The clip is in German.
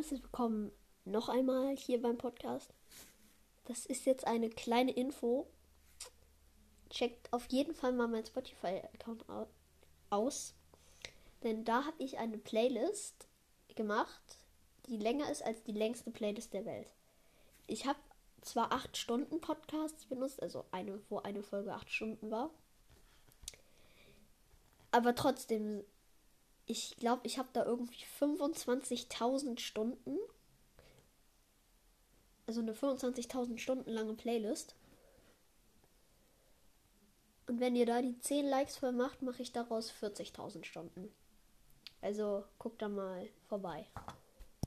herzlich willkommen noch einmal hier beim Podcast. Das ist jetzt eine kleine Info. Checkt auf jeden Fall mal meinen Spotify-Account aus. Denn da habe ich eine Playlist gemacht, die länger ist als die längste Playlist der Welt. Ich habe zwar 8 Stunden Podcasts benutzt, also eine, wo eine Folge 8 Stunden war. Aber trotzdem ich glaube, ich habe da irgendwie 25.000 Stunden. Also eine 25.000 Stunden lange Playlist. Und wenn ihr da die 10 Likes voll macht, mache ich daraus 40.000 Stunden. Also guckt da mal vorbei.